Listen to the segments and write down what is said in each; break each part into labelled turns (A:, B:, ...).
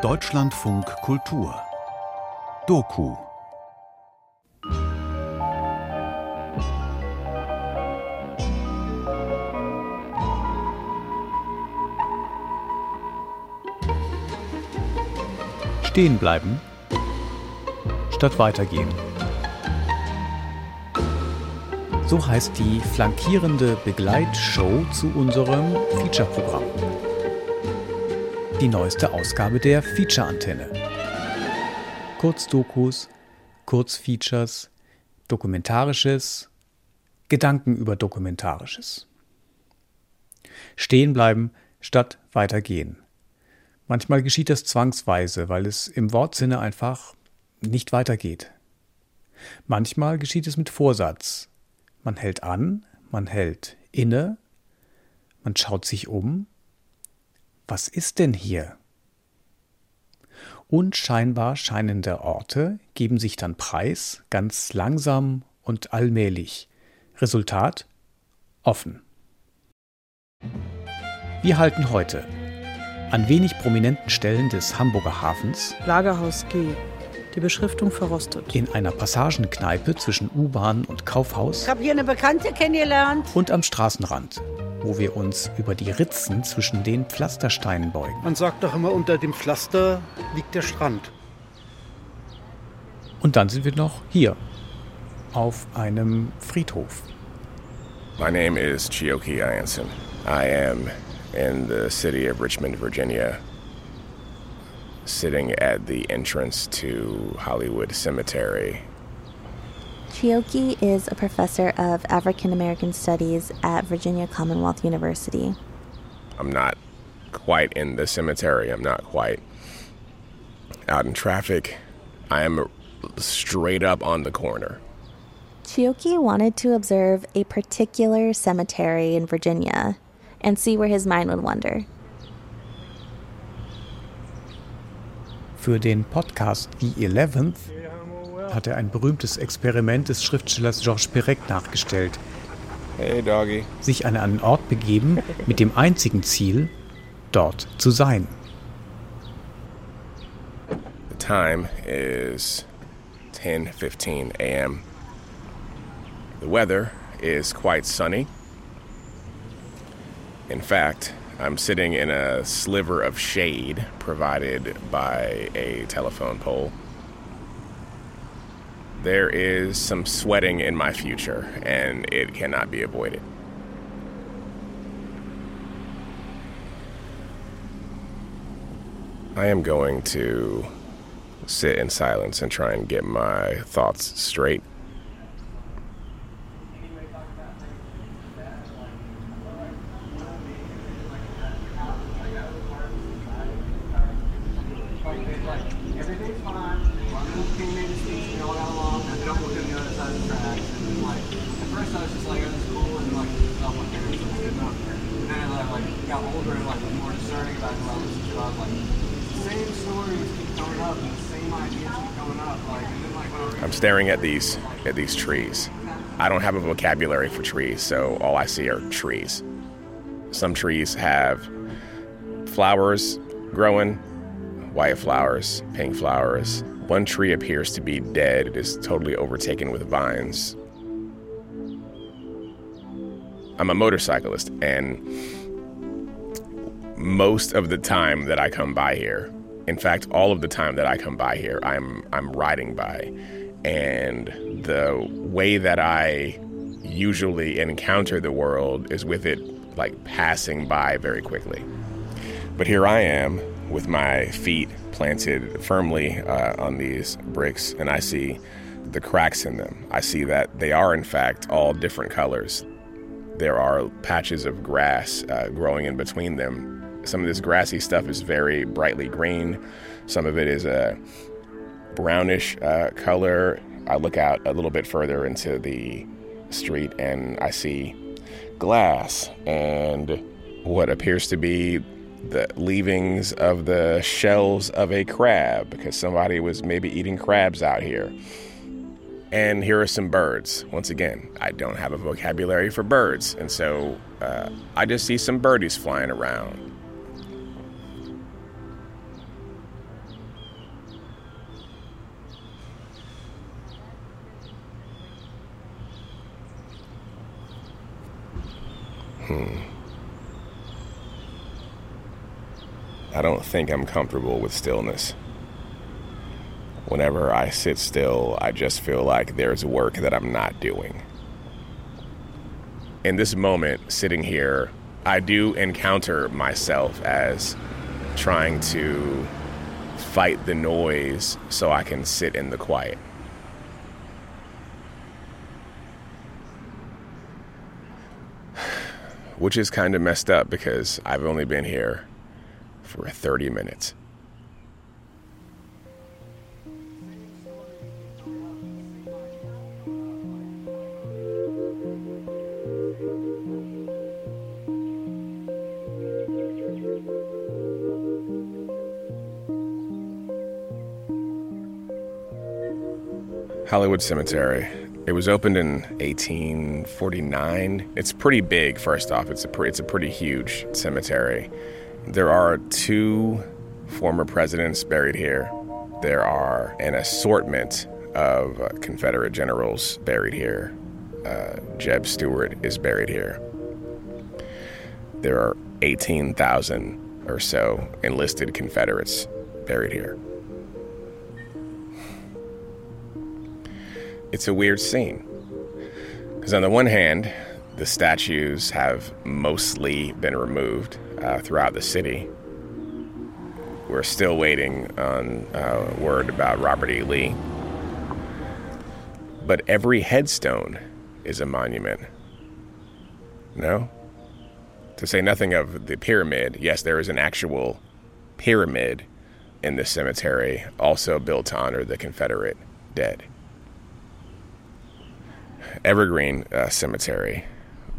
A: Deutschlandfunk Kultur Doku Stehen bleiben statt weitergehen. So heißt die flankierende Begleitshow zu unserem Feature-Programm. Die neueste Ausgabe der Feature-Antenne. Kurzdokus, Kurzfeatures, Dokumentarisches, Gedanken über Dokumentarisches. Stehen bleiben statt weitergehen. Manchmal geschieht das zwangsweise, weil es im Wortsinne einfach nicht weitergeht. Manchmal geschieht es mit Vorsatz. Man hält an, man hält inne, man schaut sich um. Was ist denn hier? Unscheinbar scheinende Orte geben sich dann preis, ganz langsam und allmählich. Resultat offen. Wir halten heute an wenig prominenten Stellen des Hamburger Hafens
B: Lagerhaus G. Die Beschriftung verrostet.
A: In einer Passagenkneipe zwischen U-Bahn und Kaufhaus.
C: Ich habe hier eine Bekannte kennengelernt.
A: Und am Straßenrand, wo wir uns über die Ritzen zwischen den Pflastersteinen beugen.
D: Man sagt doch immer, unter dem Pflaster liegt der Strand.
A: Und dann sind wir noch hier, auf einem Friedhof.
E: My name is Chioki Ianson. I am in the city of Richmond, Virginia, sitting at the entrance to Hollywood Cemetery.
F: Chioki is a professor of African American Studies at Virginia Commonwealth University.
E: I'm not quite in the cemetery, I'm not quite out in traffic. I am straight up on the corner.
F: Chioki wanted to observe a particular cemetery in Virginia and see where his mind would wander.
A: Für den Podcast The Eleventh hat er ein berühmtes Experiment des Schriftstellers Georges Perec nachgestellt.
E: Hey, Doggy.
A: Sich an einen Ort begeben mit dem einzigen Ziel, dort zu sein.
E: The time is 10:15 a.m. The weather is quite sunny. In fact, I'm sitting in a sliver of shade provided by a telephone pole. There is some sweating in my future, and it cannot be avoided. I am going to sit in silence and try and get my thoughts straight. I'm staring at these at these trees. I don't have a vocabulary for trees, so all I see are trees. Some trees have flowers growing, white flowers, pink flowers. One tree appears to be dead. It is totally overtaken with vines. I'm a motorcyclist, and most of the time that I come by here, in fact, all of the time that I come by here, I'm I'm riding by, and the way that I usually encounter the world is with it like passing by very quickly. But here I am with my feet planted firmly uh, on these bricks, and I see the cracks in them. I see that they are, in fact, all different colors. There are patches of grass uh, growing in between them. Some of this grassy stuff is very brightly green. Some of it is a brownish uh, color. I look out a little bit further into the street and I see glass and what appears to be the leavings of the shells of a crab because somebody was maybe eating crabs out here. And here are some birds. Once again, I don't have a vocabulary for birds, and so uh, I just see some birdies flying around. Hmm. I don't think I'm comfortable with stillness. Whenever I sit still, I just feel like there's work that I'm not doing. In this moment, sitting here, I do encounter myself as trying to fight the noise so I can sit in the quiet. Which is kind of messed up because I've only been here for 30 minutes. Hollywood Cemetery. It was opened in 1849. It's pretty big. First off, it's a pre- it's a pretty huge cemetery. There are two former presidents buried here. There are an assortment of uh, Confederate generals buried here. Uh, Jeb Stuart is buried here. There are 18,000 or so enlisted Confederates buried here. It's a weird scene. Because on the one hand, the statues have mostly been removed uh, throughout the city. We're still waiting on uh, word about Robert E. Lee. But every headstone is a monument. No? To say nothing of the pyramid, yes, there is an actual pyramid in the cemetery, also built to honor the Confederate dead. Evergreen uh, Cemetery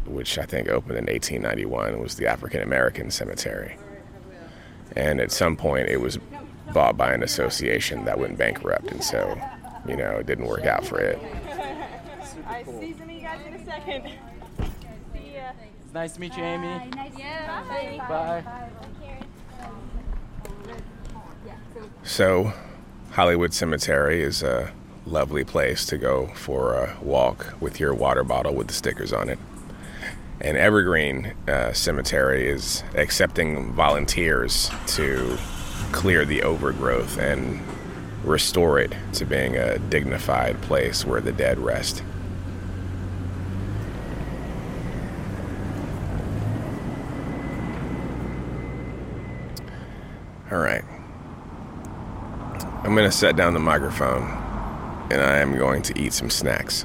E: which I think opened in 1891, was the African American Cemetery. And at some point, it was bought by an association that went bankrupt, and so, you know, it didn't work out for it.
G: I see some of you guys in a second. See ya.
H: It's nice to meet you, Amy.
G: Yeah, bye.
H: Bye.
E: So, Hollywood Cemetery is a lovely place to go for a walk with your water bottle with the stickers on it. And Evergreen uh, Cemetery is accepting volunteers to clear the overgrowth and restore it to being a dignified place where the dead rest. All right. I'm going to set down the microphone and I am going to eat some snacks.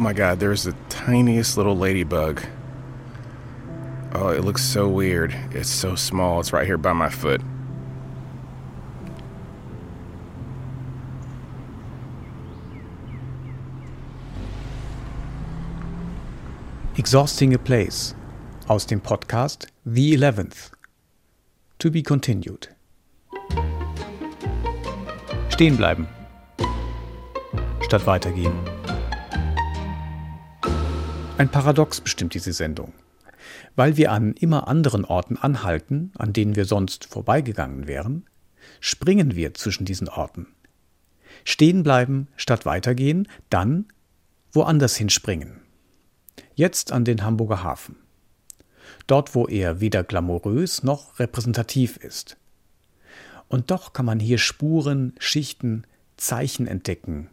E: My god, there's the tiniest little ladybug. Oh, it looks so weird. It's so small. It's right here by my foot.
A: Exhausting a Place aus dem Podcast The Eleventh. To be continued. Stehen bleiben. Statt weitergehen. Ein Paradox bestimmt diese Sendung. Weil wir an immer anderen Orten anhalten, an denen wir sonst vorbeigegangen wären, springen wir zwischen diesen Orten. Stehen bleiben statt weitergehen, dann woanders hinspringen. Jetzt an den Hamburger Hafen. Dort, wo er weder glamourös noch repräsentativ ist. Und doch kann man hier Spuren, Schichten, Zeichen entdecken,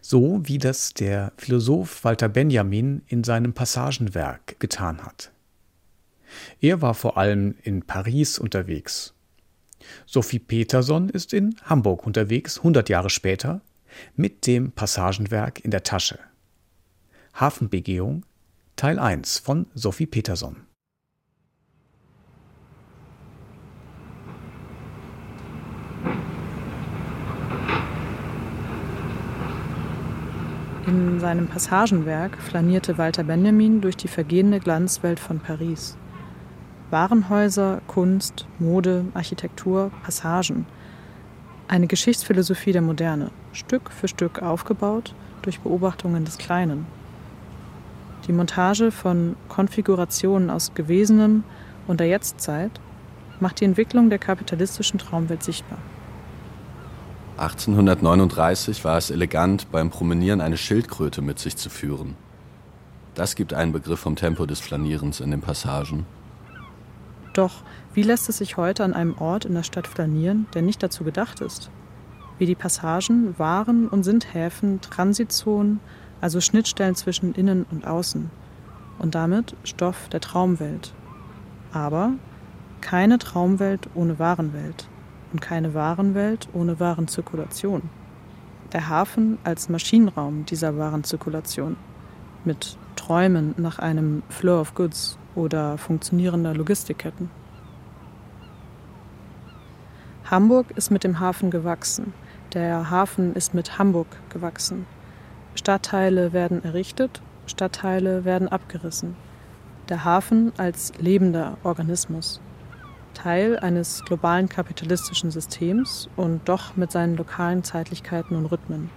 A: so wie das der Philosoph Walter Benjamin in seinem Passagenwerk getan hat. Er war vor allem in Paris unterwegs. Sophie Peterson ist in Hamburg unterwegs, 100 Jahre später, mit dem Passagenwerk in der Tasche. Hafenbegehung Teil 1 von Sophie Peterson.
B: In seinem Passagenwerk flanierte Walter Benjamin durch die vergehende Glanzwelt von Paris. Warenhäuser, Kunst, Mode, Architektur, Passagen. Eine Geschichtsphilosophie der Moderne, Stück für Stück aufgebaut durch Beobachtungen des Kleinen. Die Montage von Konfigurationen aus Gewesenem und der Jetztzeit macht die Entwicklung der kapitalistischen Traumwelt sichtbar.
H: 1839 war es elegant, beim Promenieren eine Schildkröte mit sich zu führen. Das gibt einen Begriff vom Tempo des Flanierens in den Passagen.
B: Doch wie lässt es sich heute an einem Ort in der Stadt flanieren, der nicht dazu gedacht ist? Wie die Passagen waren und sind Häfen, Transitzonen, also Schnittstellen zwischen Innen und Außen und damit Stoff der Traumwelt. Aber keine Traumwelt ohne Warenwelt und keine Warenwelt ohne Warenzirkulation. Der Hafen als Maschinenraum dieser Warenzirkulation mit Träumen nach einem Flow of Goods oder funktionierender Logistikketten. Hamburg ist mit dem Hafen gewachsen. Der Hafen ist mit Hamburg gewachsen. Stadtteile werden errichtet, Stadtteile werden abgerissen. Der Hafen als lebender Organismus. Teil eines globalen kapitalistischen Systems und doch mit seinen lokalen Zeitlichkeiten und Rhythmen.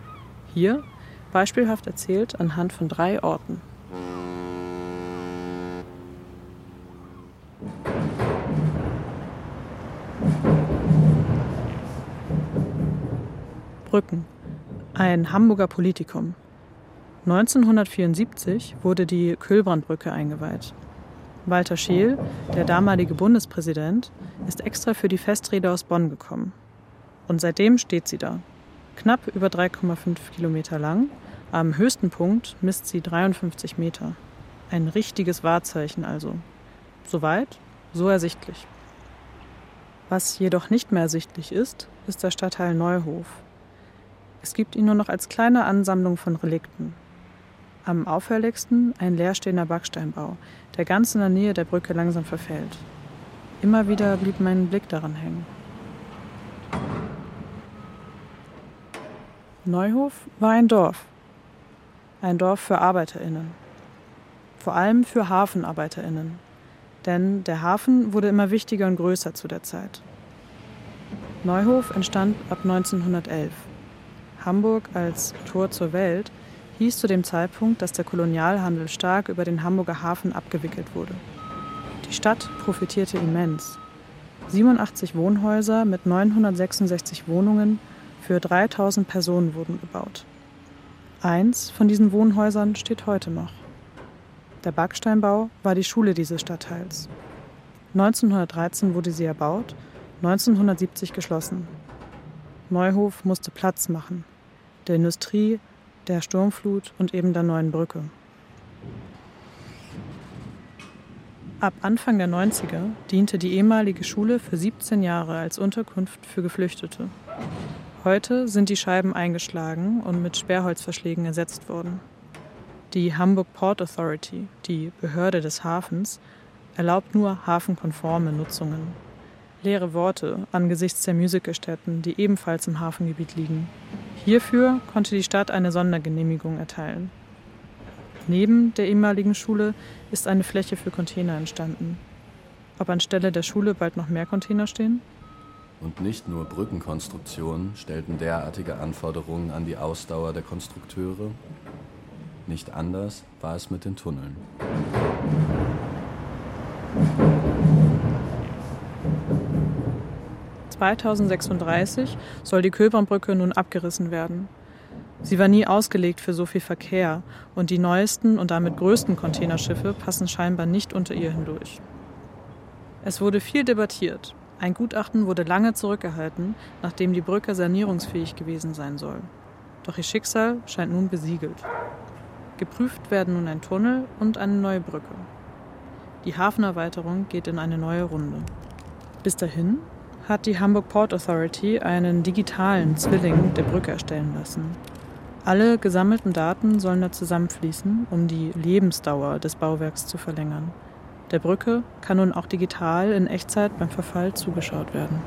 B: Hier beispielhaft erzählt anhand von drei Orten. Brücken. Ein Hamburger Politikum. 1974 wurde die Kühlbrandbrücke eingeweiht. Walter Scheel, der damalige Bundespräsident, ist extra für die Festrede aus Bonn gekommen. Und seitdem steht sie da. Knapp über 3,5 Kilometer lang, am höchsten Punkt misst sie 53 Meter. Ein richtiges Wahrzeichen also. Soweit, so ersichtlich. Was jedoch nicht mehr ersichtlich ist, ist der Stadtteil Neuhof. Es gibt ihn nur noch als kleine Ansammlung von Relikten. Am auffälligsten ein leerstehender Backsteinbau, der ganz in der Nähe der Brücke langsam verfällt. Immer wieder blieb mein Blick daran hängen. Neuhof war ein Dorf. Ein Dorf für Arbeiterinnen. Vor allem für Hafenarbeiterinnen. Denn der Hafen wurde immer wichtiger und größer zu der Zeit. Neuhof entstand ab 1911. Hamburg als Tor zur Welt hieß zu dem Zeitpunkt, dass der Kolonialhandel stark über den Hamburger Hafen abgewickelt wurde. Die Stadt profitierte immens. 87 Wohnhäuser mit 966 Wohnungen für 3000 Personen wurden gebaut. Eins von diesen Wohnhäusern steht heute noch. Der Backsteinbau war die Schule dieses Stadtteils. 1913 wurde sie erbaut, 1970 geschlossen. Neuhof musste Platz machen. Der Industrie, der Sturmflut und eben der neuen Brücke. Ab Anfang der 90er diente die ehemalige Schule für 17 Jahre als Unterkunft für Geflüchtete. Heute sind die Scheiben eingeschlagen und mit Sperrholzverschlägen ersetzt worden. Die Hamburg Port Authority, die Behörde des Hafens, erlaubt nur hafenkonforme Nutzungen. Leere Worte angesichts der Musicalstätten, die ebenfalls im Hafengebiet liegen. Hierfür konnte die Stadt eine Sondergenehmigung erteilen. Neben der ehemaligen Schule ist eine Fläche für Container entstanden. Ob anstelle der Schule bald noch mehr Container stehen?
H: Und nicht nur Brückenkonstruktionen stellten derartige Anforderungen an die Ausdauer der Konstrukteure. Nicht anders war es mit den Tunneln.
B: 2036 soll die Köbernbrücke nun abgerissen werden. Sie war nie ausgelegt für so viel Verkehr und die neuesten und damit größten Containerschiffe passen scheinbar nicht unter ihr hindurch. Es wurde viel debattiert. Ein Gutachten wurde lange zurückgehalten, nachdem die Brücke sanierungsfähig gewesen sein soll. Doch ihr Schicksal scheint nun besiegelt. Geprüft werden nun ein Tunnel und eine neue Brücke. Die Hafenerweiterung geht in eine neue Runde. Bis dahin hat die Hamburg Port Authority einen digitalen Zwilling der Brücke erstellen lassen. Alle gesammelten Daten sollen da zusammenfließen, um die Lebensdauer des Bauwerks zu verlängern. Der Brücke kann nun auch digital in Echtzeit beim Verfall zugeschaut werden.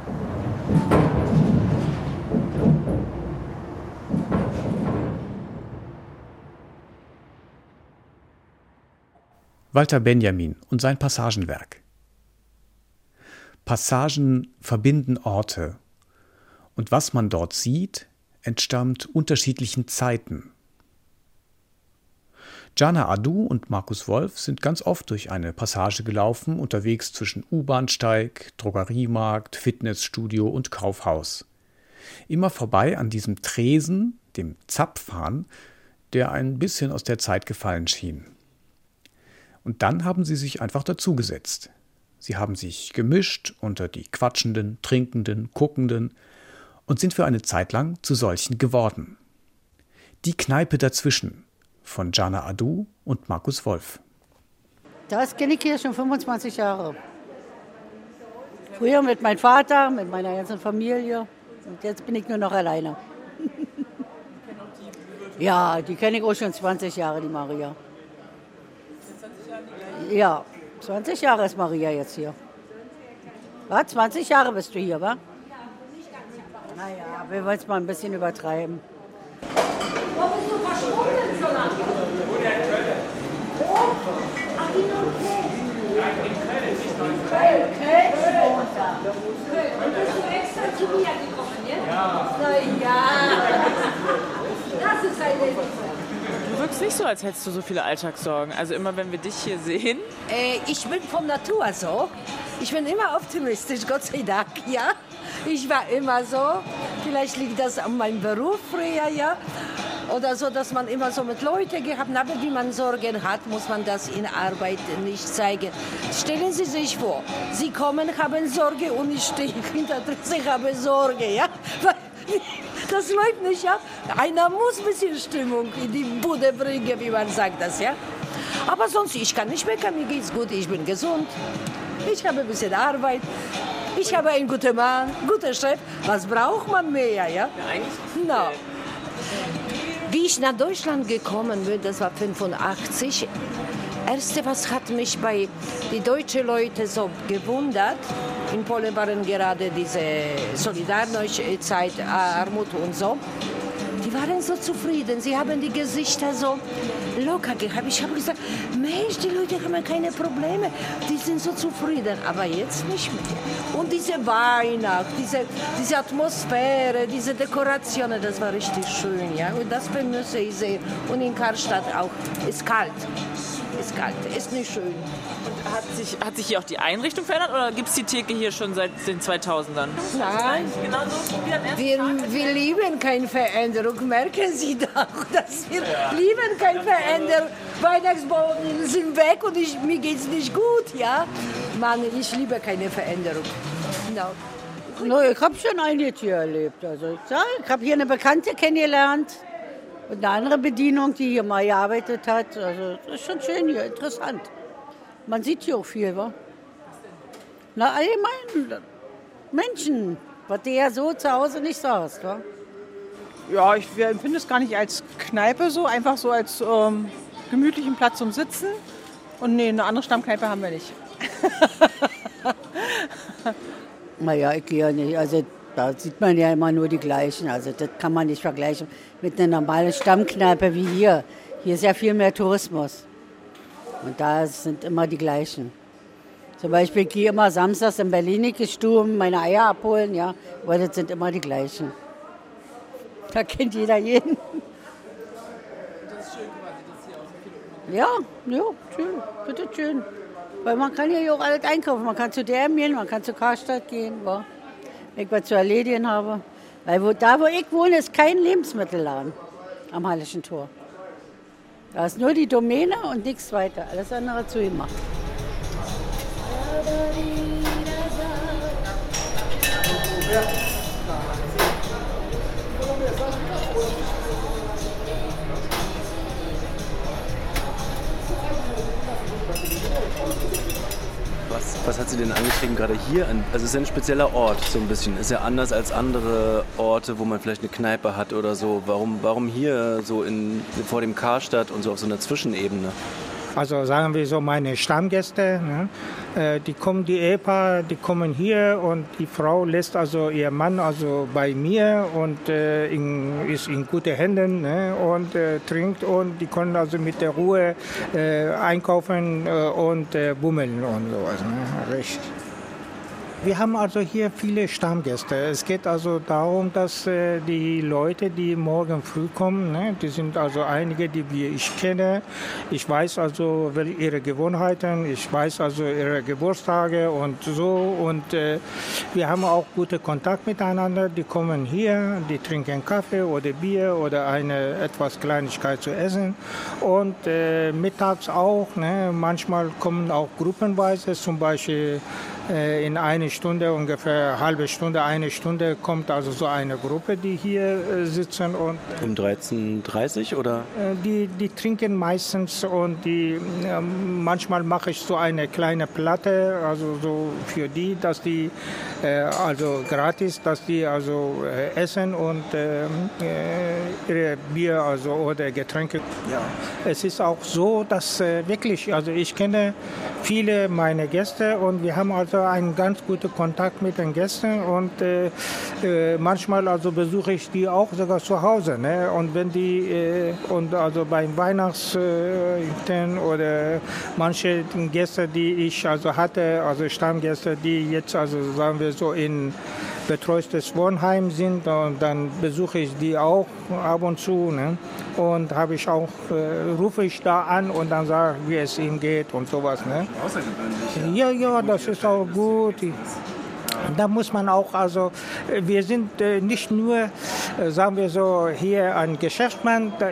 A: Walter Benjamin und sein Passagenwerk. Passagen verbinden Orte, und was man dort sieht, entstammt unterschiedlichen Zeiten. Jana Adu und Markus Wolf sind ganz oft durch eine Passage gelaufen, unterwegs zwischen U-Bahnsteig, Drogeriemarkt, Fitnessstudio und Kaufhaus. Immer vorbei an diesem Tresen, dem Zapfhahn, der ein bisschen aus der Zeit gefallen schien. Und dann haben sie sich einfach dazugesetzt. Sie haben sich gemischt unter die Quatschenden, Trinkenden, Guckenden und sind für eine Zeit lang zu solchen geworden. Die Kneipe dazwischen von Jana Adu und Markus Wolf.
C: Das kenne ich hier schon 25 Jahre. Früher mit meinem Vater, mit meiner ganzen Familie. Und jetzt bin ich nur noch alleine. ja, die kenne ich auch schon 20 Jahre, die Maria. Ja, 20 Jahre ist Maria jetzt hier. Was? 20 Jahre bist du hier, wa? Naja, wir wollen es mal ein bisschen übertreiben. Wo bist du verschwunden so lange? Wo der in Köln? Wo? Ach, in Köln. In Köln, nicht nur in Köln. Köln, Köln. Und bist du extra zu mir gekommen, ja? Ja. Na ja. Das ist ein Leben.
G: Wirkst nicht so, als hättest du so viele Alltagssorgen. Also immer, wenn wir dich hier sehen.
I: Äh, ich bin von Natur so. Ich bin immer optimistisch, Gott sei Dank, ja. Ich war immer so. Vielleicht liegt das an meinem Beruf früher, ja. Oder so, dass man immer so mit Leuten gehabt hat. Aber wie man Sorgen hat, muss man das in Arbeit nicht zeigen. Stellen Sie sich vor, Sie kommen, haben Sorge und ich stehe hinter sich, habe Sorge, ja. Das läuft nicht, ja. Einer muss ein bisschen Stimmung in die Bude bringen, wie man sagt das, ja. Aber sonst, ich kann nicht meckern, mir geht's gut, ich bin gesund. Ich habe ein bisschen Arbeit. Ich habe einen guten Mann, guten Chef. Was braucht man mehr, ja? eigentlich. No. Wie ich nach Deutschland gekommen bin, das war 85. Erste, was hat mich bei den deutschen Leuten so gewundert, in Polen waren gerade diese Solidarność-Zeit, Armut und so. Die waren so zufrieden, sie haben die Gesichter so locker gehabt. Ich habe gesagt, Mensch, die Leute haben keine Probleme, die sind so zufrieden, aber jetzt nicht mehr. Und diese Weihnacht, diese, diese Atmosphäre, diese Dekorationen, das war richtig schön, ja. Und das vermisse ich sehr. Und in Karlstadt auch, ist kalt ist kalt, ist nicht schön.
G: Und hat sich, hat sich hier auch die Einrichtung verändert oder gibt es die Theke hier schon seit den 2000ern?
I: Nein, wir, wir lieben keine Veränderung, merken Sie doch, dass wir ja. lieben keine Veränderung. Weihnachtsbaum sind weg und ich, mir geht es nicht gut, ja. Mann, ich liebe keine Veränderung.
C: No. No, ich habe schon einiges hier erlebt. Also, ich habe hier eine Bekannte kennengelernt. Und eine andere Bedienung, die hier mal gearbeitet hat. Also das ist schon schön hier, interessant. Man sieht hier auch viel, wa? Na, allgemein Menschen, was du ja so zu Hause nicht sagst, wa?
J: Ja, ich empfinde es gar nicht als Kneipe so, einfach so als ähm, gemütlichen Platz zum Sitzen. Und nee, eine andere Stammkneipe haben wir nicht.
C: naja, ich gehe ja nicht. Also da sieht man ja immer nur die gleichen. Also das kann man nicht vergleichen mit einer normalen Stammkneipe wie hier. Hier ist ja viel mehr Tourismus. Und da sind immer die gleichen. Zum Beispiel ich gehe immer samstags in Berlin Stuben meine Eier abholen, ja, weil das sind immer die gleichen. Da kennt jeder jeden. Das ist schön quasi, dass hier auch so viele Ja, ja, schön, bitte schön. Weil man kann hier auch alles einkaufen. Man kann zu DM gehen, man kann zu Karstadt gehen. Wa? Wenn ich was zu erledigen habe. Weil wo, da, wo ich wohne, ist kein Lebensmittelladen am Hallischen Tor. Da ist nur die Domäne und nichts weiter. Alles andere zu ihm macht. Ja.
H: Was, was hat Sie denn angetrieben, gerade hier? An, also es ist ja ein spezieller Ort, so ein bisschen. Ist ja anders als andere Orte, wo man vielleicht eine Kneipe hat oder so. Warum, warum hier so in, vor dem Karstadt und so auf so einer Zwischenebene?
K: Also sagen wir so meine Stammgäste, ne? Äh, die kommen, die Ehepaar, die kommen hier und die Frau lässt also ihr Mann also bei mir und äh, in, ist in guten Händen ne? und äh, trinkt und die können also mit der Ruhe äh, einkaufen äh, und äh, bummeln und sowas. Ne? Richtig. Wir haben also hier viele Stammgäste. Es geht also darum, dass äh, die Leute, die morgen früh kommen, ne, die sind also einige, die wir ich kenne. Ich weiß also ihre Gewohnheiten, ich weiß also ihre Geburtstage und so. Und äh, wir haben auch guten Kontakt miteinander. Die kommen hier, die trinken Kaffee oder Bier oder eine etwas Kleinigkeit zu essen. Und äh, mittags auch. Ne, manchmal kommen auch gruppenweise, zum Beispiel in eine Stunde, ungefähr eine halbe Stunde, eine Stunde kommt also so eine Gruppe, die hier äh, sitzen und
L: um 13.30 oder?
K: Äh, die, die trinken meistens und die manchmal mache ich so eine kleine Platte, also so für die, dass die also gratis, dass die also essen und ihre Bier also oder Getränke. Ja. Es ist auch so, dass wirklich, also ich kenne viele meiner Gäste und wir haben also einen ganz guten Kontakt mit den Gästen und äh, äh, manchmal also besuche ich die auch sogar zu Hause. Ne? Und wenn die äh, und also beim Weihnachten oder manche Gäste, die ich also hatte, also Stammgäste, die jetzt also sagen wir so in betreutes Wohnheim sind und dann besuche ich die auch ab und zu. Ne? Und habe ich auch, äh, rufe ich da an und dann sage wie es ihm geht und sowas. Ne?
L: Außergewöhnlich.
K: Ja, ja, das ist auch gut. Da muss man auch, also wir sind äh, nicht nur, äh, sagen wir so, hier ein Geschäftsmann, da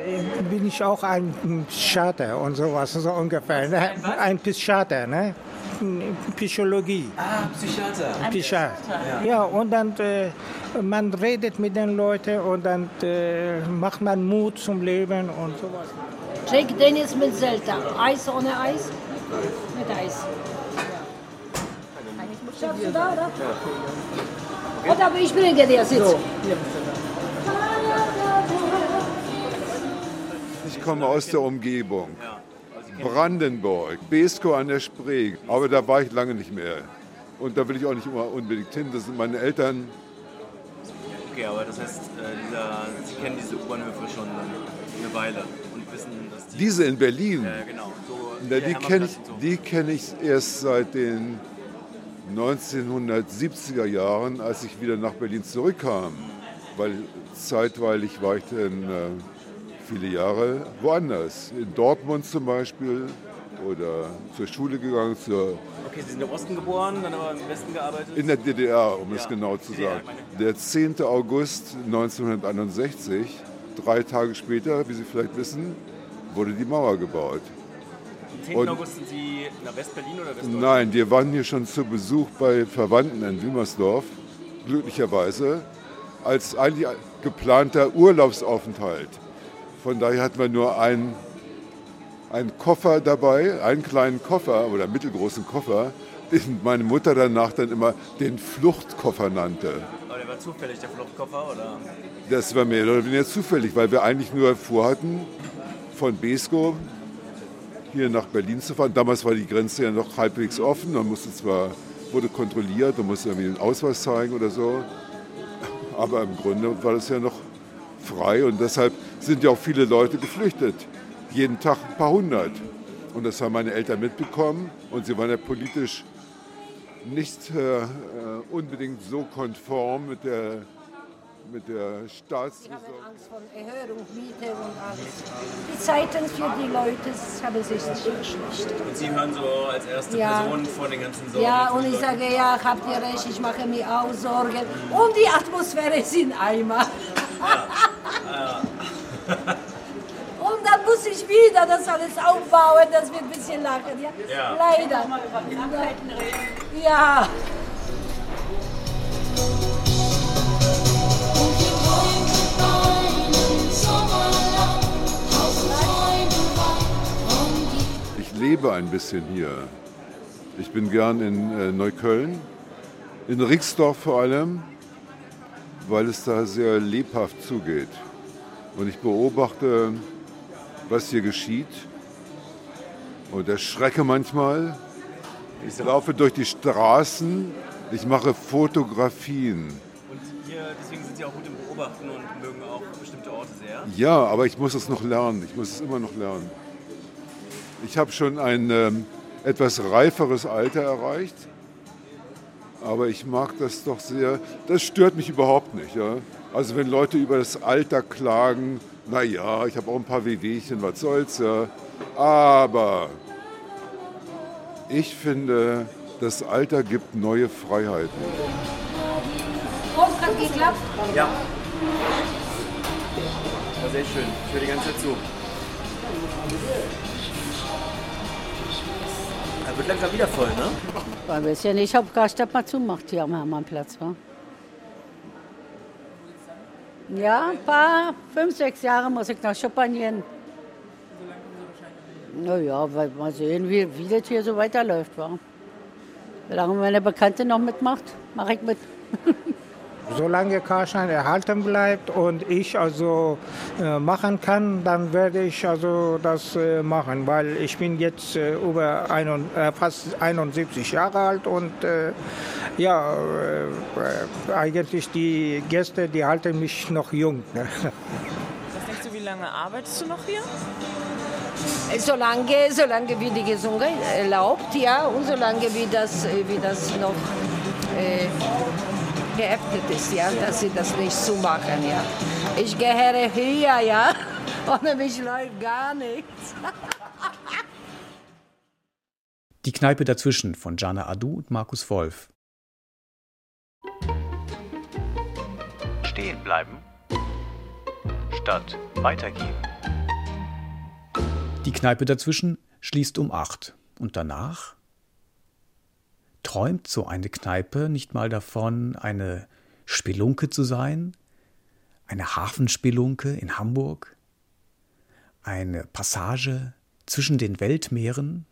K: bin ich auch ein Psychiater und sowas, so ungefähr. Ne? Ein Psychiater, ne? Psychologie.
L: Ah, Psychiater.
K: Psychiater. Ja. ja, und dann äh, man redet mit den Leuten und dann äh, macht man Mut zum Leben und sowas.
I: Jack Dennis mit Zelda. Eis ohne Eis? Mit Eis. Schaffst du da, oder? Ja. Oder aber ich bringe dir Sitz. So,
M: ich komme aus der Umgebung. Brandenburg, Besko an der Spree. Aber da war ich lange nicht mehr. Und da will ich auch nicht immer unbedingt hin. Das sind meine Eltern.
L: Okay, aber das heißt, äh, dieser, Sie kennen diese U-Bahnhöfe schon eine Weile und wissen, dass die.
M: Diese in Berlin?
L: Äh, genau. So
M: Na, die kenne ich, so. kenn ich erst seit den 1970er Jahren, als ich wieder nach Berlin zurückkam. Weil zeitweilig war ich dann äh, viele Jahre woanders. In Dortmund zum Beispiel oder zur Schule gegangen. Zur
L: okay, Sie sind im Osten geboren, dann aber im Westen gearbeitet?
M: In der DDR, um ja. es genau zu DDR, sagen. Der 10. August 1961, drei Tage später, wie Sie vielleicht wissen, wurde die Mauer gebaut.
L: Am 10. Und August sind Sie nach West-Berlin oder Westdeutschland?
M: Nein, wir waren hier schon zu Besuch bei Verwandten in Wilmersdorf, glücklicherweise, als eigentlich geplanter Urlaubsaufenthalt. Von daher hatten wir nur einen, einen Koffer dabei, einen kleinen Koffer oder mittelgroßen Koffer, den meine Mutter danach dann immer den Fluchtkoffer nannte.
L: Aber der war zufällig, der Fluchtkoffer, oder?
M: Das war mehr oder weniger zufällig, weil wir eigentlich nur vorhatten, von Besko hier nach Berlin zu fahren. Damals war die Grenze ja noch halbwegs offen. Man musste zwar, wurde kontrolliert, man musste irgendwie einen Ausweis zeigen oder so. Aber im Grunde war das ja noch frei und deshalb sind ja auch viele Leute geflüchtet. Jeden Tag ein paar hundert. Und das haben meine Eltern mitbekommen und sie waren ja politisch nicht äh, unbedingt so konform mit der, mit der Staatsräson.
I: Sie haben Angst vor Erhöhung, Miete und alles. Die Zeiten für die Leute haben sich nicht schlecht.
L: Und Sie hören so als erste ja. Person vor den ganzen Sorgen?
I: Ja, und ich sage, ja, habt ihr recht, ich mache mir auch Sorgen. Und die Atmosphäre ist in Eimer. Ja. ja. Und dann muss ich wieder das alles aufbauen, dass wir ein bisschen lachen. Ja? ja. Leider. Ja.
M: Lebe ein bisschen hier. Ich bin gern in äh, Neukölln, in Rixdorf vor allem, weil es da sehr lebhaft zugeht. Und ich beobachte, was hier geschieht. und erschrecke manchmal. Ich laufe durch die Straßen, ich mache Fotografien.
L: Und hier, deswegen sind Sie auch gut im Beobachten und mögen auch bestimmte Orte sehr?
M: Ja, aber ich muss es noch lernen. Ich muss es immer noch lernen. Ich habe schon ein ähm, etwas reiferes Alter erreicht. Aber ich mag das doch sehr. Das stört mich überhaupt nicht. Ja? Also wenn Leute über das Alter klagen, naja, ich habe auch ein paar Wehwehchen, was soll's ja. Aber ich finde, das Alter gibt neue Freiheiten.
I: Hat geklappt?
L: Ja. War sehr schön. Ich höre die ganze Zeit zu. Er wird langsam wieder voll, ne?
C: Wir es ja nicht Hauptgaststadt mal zumacht hier am Hermannplatz. Wa? Ja, ein paar, fünf, sechs Jahre muss ich nach Champagnen. Naja, weil mal sehen, wie, wie das hier so weiterläuft. Wa? Solange meine Bekannte noch mitmacht, mache ich mit.
K: Solange Karschein erhalten bleibt und ich also äh, machen kann, dann werde ich also das äh, machen, weil ich bin jetzt äh, über ein, äh, fast 71 Jahre alt und äh, ja, äh, eigentlich die Gäste, die halten mich noch jung. Ne?
G: Was denkst du, wie lange arbeitest du noch hier?
I: Solange, solange wie die Gesundheit erlaubt, ja, und solange wie das, wie das noch äh, geöffnet ist, ja, dass sie das nicht zumachen, ja. Ich gehöre hier, ja, ohne mich läuft gar nichts.
A: Die Kneipe dazwischen von Jana Adu und Markus Wolf.
N: Stehen bleiben. Statt weitergehen.
A: Die Kneipe dazwischen schließt um acht. Und danach? Träumt so eine Kneipe nicht mal davon, eine Spelunke zu sein? Eine Hafenspelunke in Hamburg? Eine Passage zwischen den Weltmeeren?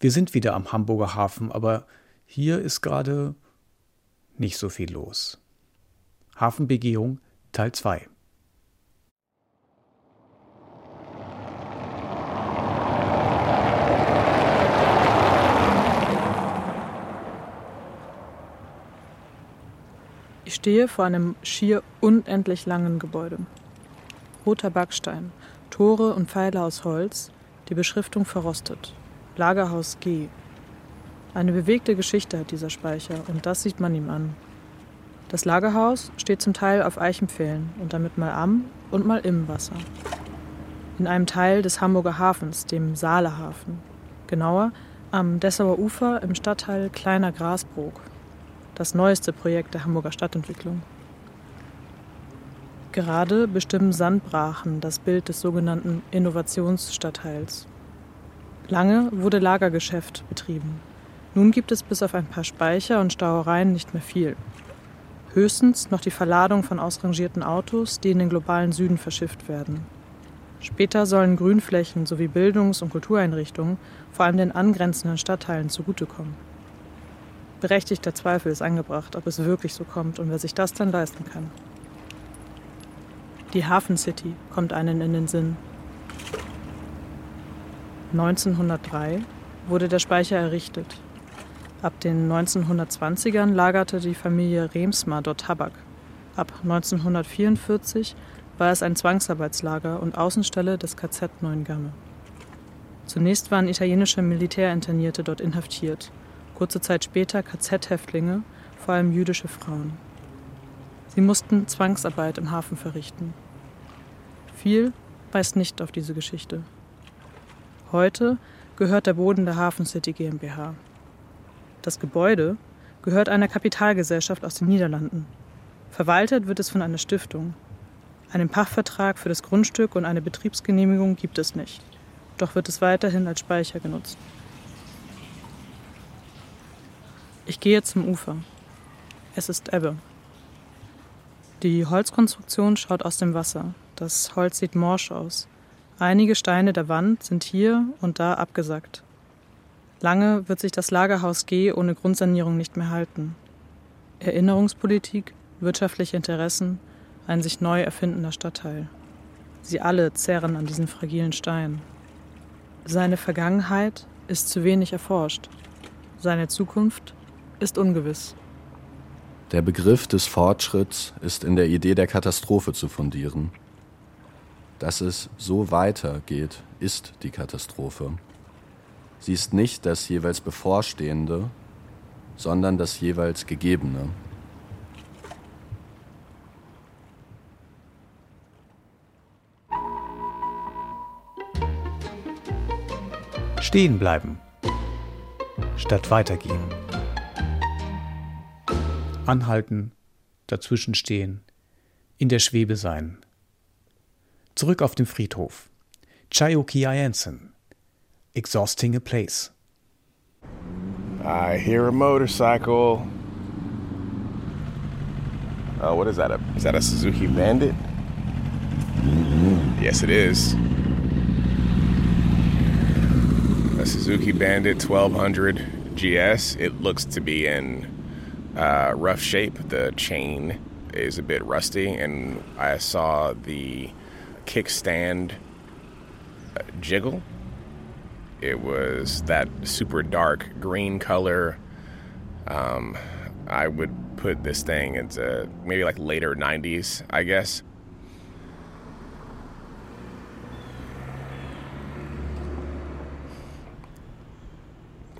A: Wir sind wieder am Hamburger Hafen, aber hier ist gerade nicht so viel los. Hafenbegehung Teil 2
B: stehe vor einem schier unendlich langen Gebäude. Roter Backstein, Tore und Pfeiler aus Holz, die Beschriftung verrostet. Lagerhaus G. Eine bewegte Geschichte hat dieser Speicher und das sieht man ihm an. Das Lagerhaus steht zum Teil auf Eichenpfählen und damit mal am und mal im Wasser. In einem Teil des Hamburger Hafens, dem Saalehafen. Genauer am Dessauer Ufer im Stadtteil Kleiner Grasbrook, das neueste Projekt der Hamburger Stadtentwicklung. Gerade bestimmen Sandbrachen das Bild des sogenannten Innovationsstadtteils. Lange wurde Lagergeschäft betrieben. Nun gibt es bis auf ein paar Speicher und Stauereien nicht mehr viel. Höchstens noch die Verladung von ausrangierten Autos, die in den globalen Süden verschifft werden. Später sollen Grünflächen sowie Bildungs- und Kultureinrichtungen vor allem den angrenzenden Stadtteilen zugutekommen. Berechtigter Zweifel ist angebracht, ob es wirklich so kommt und wer sich das dann leisten kann. Die Hafen City kommt einen in den Sinn. 1903 wurde der Speicher errichtet. Ab den 1920ern lagerte die Familie Remsmar dort Tabak. Ab 1944 war es ein Zwangsarbeitslager und Außenstelle des KZ Neuengamme. Zunächst waren italienische Militärinternierte dort inhaftiert, kurze Zeit später KZ-Häftlinge, vor allem jüdische Frauen. Sie mussten Zwangsarbeit im Hafen verrichten. Viel weist nicht auf diese Geschichte. Heute gehört der Boden der Hafen City GmbH. Das Gebäude gehört einer Kapitalgesellschaft aus den Niederlanden. Verwaltet wird es von einer Stiftung. Einen Pachtvertrag für das Grundstück und eine Betriebsgenehmigung gibt es nicht. Doch wird es weiterhin als Speicher genutzt. Ich gehe zum Ufer. Es ist Ebbe. Die Holzkonstruktion schaut aus dem Wasser. Das Holz sieht morsch aus. Einige Steine der Wand sind hier und da abgesackt. Lange wird sich das Lagerhaus G ohne Grundsanierung nicht mehr halten. Erinnerungspolitik, wirtschaftliche Interessen, ein sich neu erfindender Stadtteil. Sie alle zerren an diesen fragilen Steinen. Seine Vergangenheit ist zu wenig erforscht. Seine Zukunft ist ungewiss.
H: Der Begriff des Fortschritts ist in der Idee der Katastrophe zu fundieren. Dass es so weitergeht, ist die Katastrophe. Sie ist nicht das jeweils Bevorstehende, sondern das jeweils Gegebene.
A: Stehen bleiben, statt weitergehen. Anhalten, dazwischenstehen, in der Schwebe sein. Zurück auf dem Friedhof. Chayoki Ayansen. Exhausting a place.
E: I hear a motorcycle. Oh, what is that? A, is that a Suzuki Bandit? Yes, it is. A Suzuki Bandit 1200 GS. It looks to be in uh, rough shape. The chain is a bit rusty, and I saw the kickstand uh, jiggle. It was that super dark green color. Um, I would put this thing into maybe like later 90s, I guess.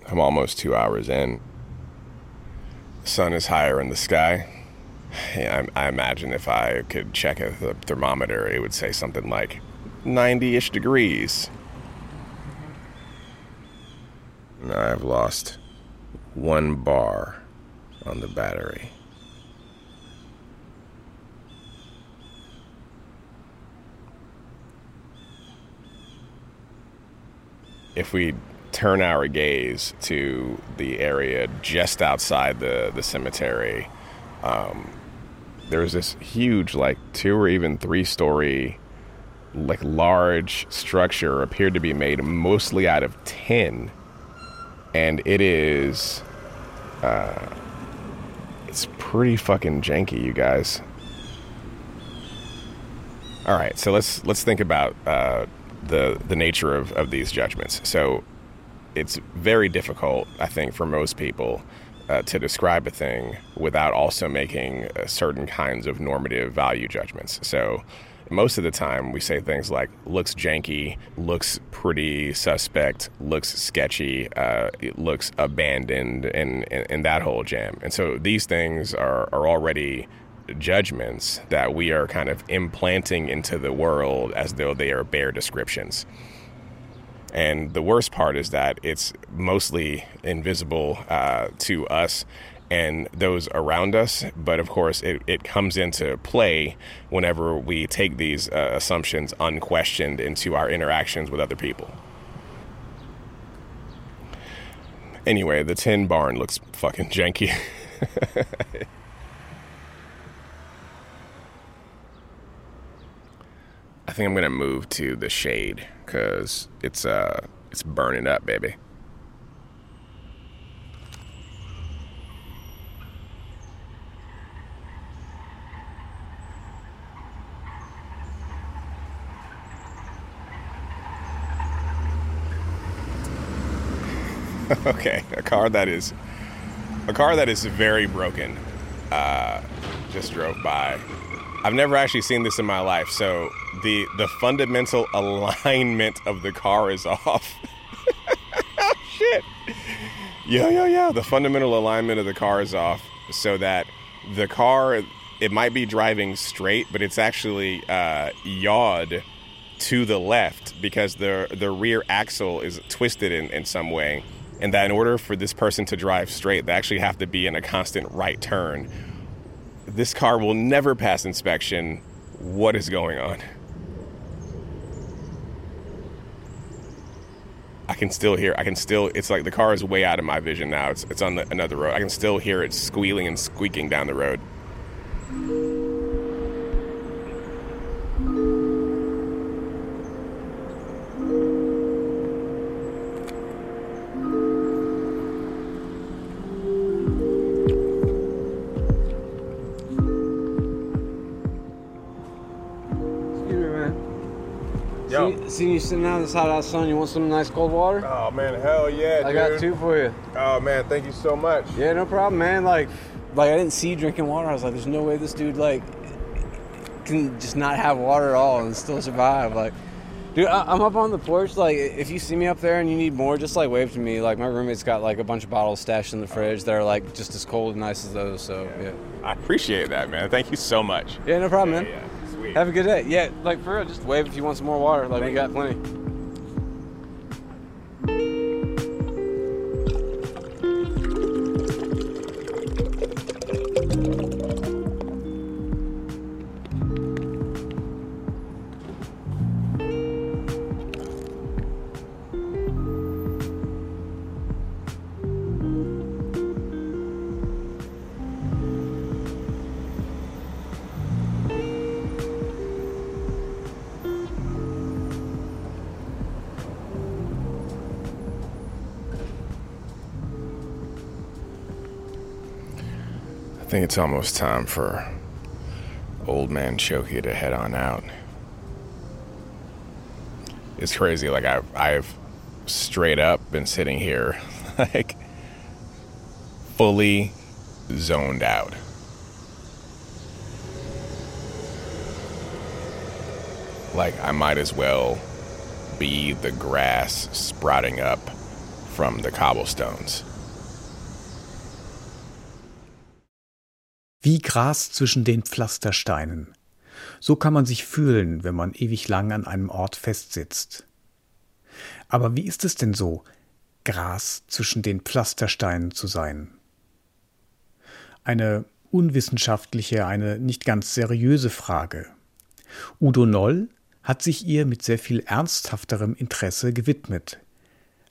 E: I'm almost two hours in. The sun is higher in the sky. Yeah, I, I imagine if I could check a th- thermometer, it would say something like 90 ish degrees. I've lost one bar on the battery. If we turn our gaze to the area just outside the, the cemetery, um, there's this huge, like two or even three story, like large structure appeared to be made mostly out of tin. And it is, uh, it's pretty fucking janky, you guys. All right, so let's let's think about uh, the the nature of, of these judgments. So it's very difficult, I think, for most people uh, to describe a thing without also making uh, certain kinds of normative value judgments. So most of the time we say things like looks janky, looks pretty suspect, looks sketchy, uh, it looks abandoned, and, and, and that whole jam. And so these things are, are already judgments that we are kind of implanting into the world as though they are bare descriptions. And the worst part is that it's mostly invisible uh, to us and those around us. But of course, it, it comes into play whenever we take these uh, assumptions unquestioned into our interactions with other people. Anyway, the tin barn looks fucking janky. think I'm gonna move to the shade because it's uh it's burning up, baby. okay, a car that is a car that is very broken. Uh, just drove by. I've never actually seen this in my life, so the the fundamental alignment of the car is off. oh shit! Yeah, yeah, yeah. The fundamental alignment of the car is off, so that the car it might be driving straight, but it's actually uh, yawed to the left because the the rear axle is twisted in, in some way, and that in order for this person to drive straight, they actually have to be in a constant right turn. This car will never pass inspection. What is going on? I can still hear. I can still. It's like the car is way out of my vision now. It's it's on the, another road. I can still hear it squealing and squeaking down the road.
O: Yo. See, see you sitting out in this hot ass sun. You want some nice cold water?
P: Oh man, hell yeah,
O: I
P: dude.
O: got two for you.
P: Oh man, thank you so much.
O: Yeah, no problem, man. Like, like I didn't see you drinking water. I was like, there's no way this dude like can just not have water at all and still survive. Like, dude, I, I'm up on the porch. Like, if you see me up there and you need more, just like wave to me. Like, my roommate's got like a bunch of bottles stashed in the fridge that are like just as cold and nice as those. So yeah.
P: I appreciate that, man. Thank you so much.
O: Yeah, no problem, man.
P: Yeah, yeah, sweet.
O: Have a good day. Yeah, like for real, just wave if you want some more water. Like we got plenty.
E: It's almost time for old man Choki to head on out. It's crazy. Like I've I've straight up been sitting here like fully zoned out. Like I might as well be the grass sprouting up from the cobblestones.
A: Wie Gras zwischen den Pflastersteinen. So kann man sich fühlen, wenn man ewig lang an einem Ort festsitzt. Aber wie ist es denn so, Gras zwischen den Pflastersteinen zu sein? Eine unwissenschaftliche, eine nicht ganz seriöse Frage. Udo Noll hat sich ihr mit sehr viel ernsthafterem Interesse gewidmet,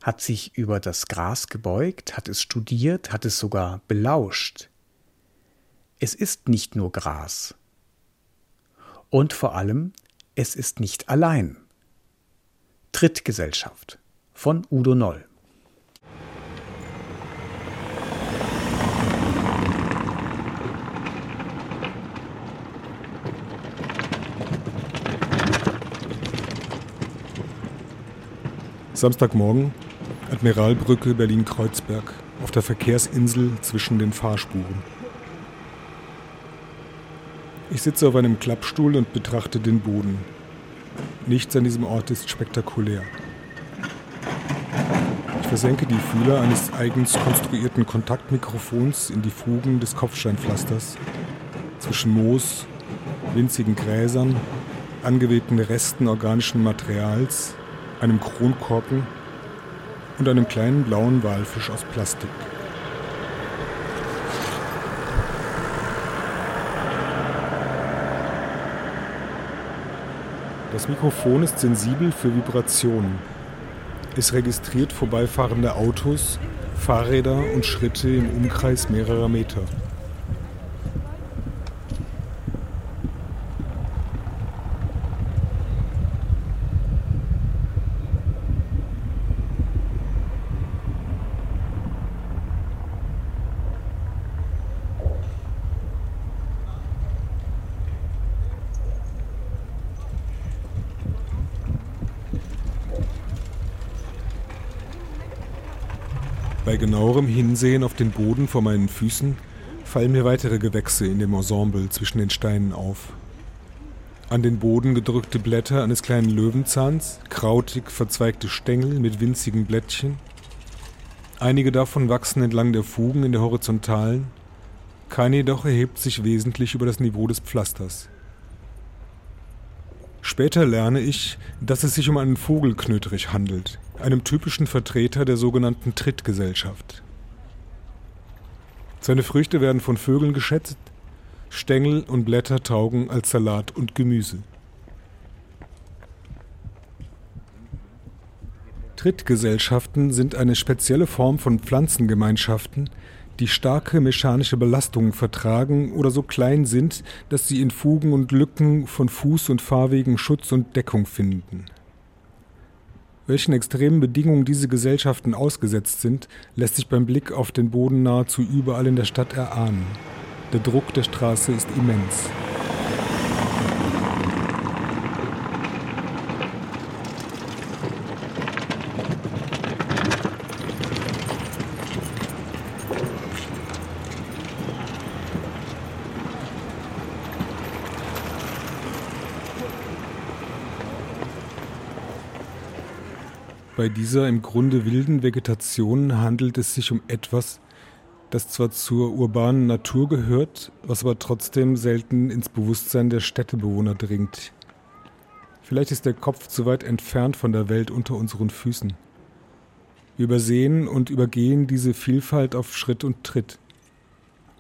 A: hat sich über das Gras gebeugt, hat es studiert, hat es sogar belauscht. Es ist nicht nur Gras. Und vor allem, es ist nicht allein. Trittgesellschaft von Udo Noll.
Q: Samstagmorgen, Admiralbrücke Berlin-Kreuzberg, auf der Verkehrsinsel zwischen den Fahrspuren. Ich sitze auf einem Klappstuhl und betrachte den Boden. Nichts an diesem Ort ist spektakulär. Ich versenke die Fühler eines eigens konstruierten Kontaktmikrofons in die Fugen des Kopfsteinpflasters. Zwischen Moos, winzigen Gräsern, angewehten Resten organischen Materials, einem Kronkorken und einem kleinen blauen Walfisch aus Plastik. Das Mikrofon ist sensibel für Vibrationen. Es registriert vorbeifahrende Autos, Fahrräder und Schritte im Umkreis mehrerer Meter. Bei genauerem Hinsehen auf den Boden vor meinen Füßen fallen mir weitere Gewächse in dem Ensemble zwischen den Steinen auf. An den Boden gedrückte Blätter eines kleinen Löwenzahns, krautig verzweigte Stängel mit winzigen Blättchen. Einige davon wachsen entlang der Fugen in der Horizontalen, keine jedoch erhebt sich wesentlich über das Niveau des Pflasters. Später lerne ich, dass es sich um einen Vogelknötrich handelt, einem typischen Vertreter der sogenannten Trittgesellschaft. Seine Früchte werden von Vögeln geschätzt, Stängel und Blätter taugen als Salat und Gemüse. Trittgesellschaften sind eine spezielle Form von Pflanzengemeinschaften, die starke mechanische Belastungen vertragen oder so klein sind, dass sie in Fugen und Lücken von Fuß- und Fahrwegen Schutz und Deckung finden. Welchen extremen Bedingungen diese Gesellschaften ausgesetzt sind, lässt sich beim Blick auf den Boden nahezu überall in der Stadt erahnen. Der Druck der Straße ist immens. Bei dieser im Grunde wilden Vegetation handelt es sich um etwas, das zwar zur urbanen Natur gehört, was aber trotzdem selten ins Bewusstsein der Städtebewohner dringt. Vielleicht ist der Kopf zu weit entfernt von der Welt unter unseren Füßen. Wir übersehen und übergehen diese Vielfalt auf Schritt und Tritt.